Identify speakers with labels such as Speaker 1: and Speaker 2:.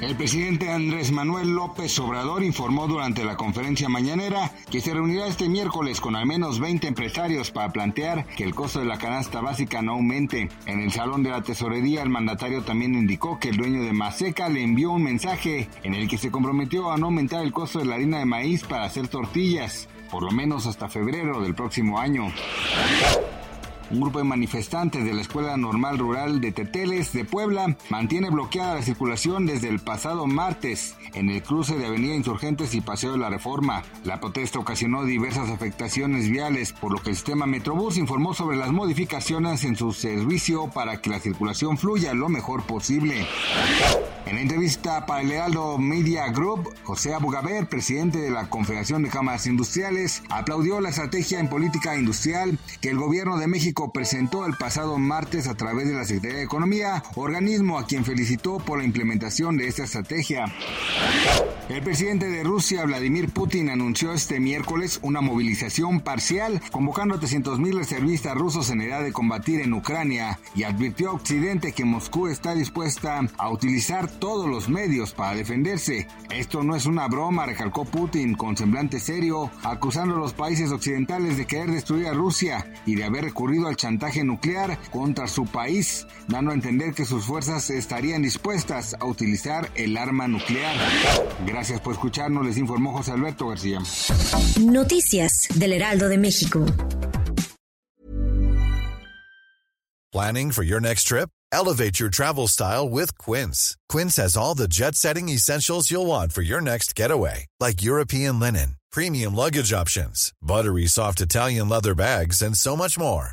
Speaker 1: El presidente Andrés Manuel López Obrador informó durante la conferencia mañanera que se reunirá este miércoles con al menos 20 empresarios para plantear que el costo de la canasta básica no aumente. En el salón de la tesorería, el mandatario también indicó que el dueño de Maseca le envió un mensaje en el que se comprometió a no aumentar el costo de la harina de maíz para hacer tortillas, por lo menos hasta febrero del próximo año. Un grupo de manifestantes de la Escuela Normal Rural de Teteles de Puebla mantiene bloqueada la circulación desde el pasado martes en el cruce de Avenida Insurgentes y Paseo de la Reforma. La protesta ocasionó diversas afectaciones viales, por lo que el sistema Metrobús informó sobre las modificaciones en su servicio para que la circulación fluya lo mejor posible. En entrevista para el Heraldo Media Group, José Abugaber, presidente de la Confederación de Cámaras Industriales, aplaudió la estrategia en política industrial que el gobierno de México presentó el pasado martes a través de la Secretaría de Economía, organismo a quien felicitó por la implementación de esta estrategia. El presidente de Rusia, Vladimir Putin, anunció este miércoles una movilización parcial, convocando a 300.000 reservistas rusos en edad de combatir en Ucrania y advirtió a Occidente que Moscú está dispuesta a utilizar todos los medios para defenderse. Esto no es una broma, recalcó Putin con semblante serio, acusando a los países occidentales de querer destruir a Rusia y de haber recurrido al chantaje nuclear contra su país, dando a entender que sus fuerzas estarían dispuestas a utilizar el arma nuclear. Gracias por escucharnos, les informó José Alberto García.
Speaker 2: Noticias del Heraldo de México.
Speaker 3: Planning for your next trip? Elevate your travel style with Quince. Quince has all the jet setting essentials you'll want for your next getaway, like European linen, premium luggage options, buttery soft Italian leather bags, and so much more.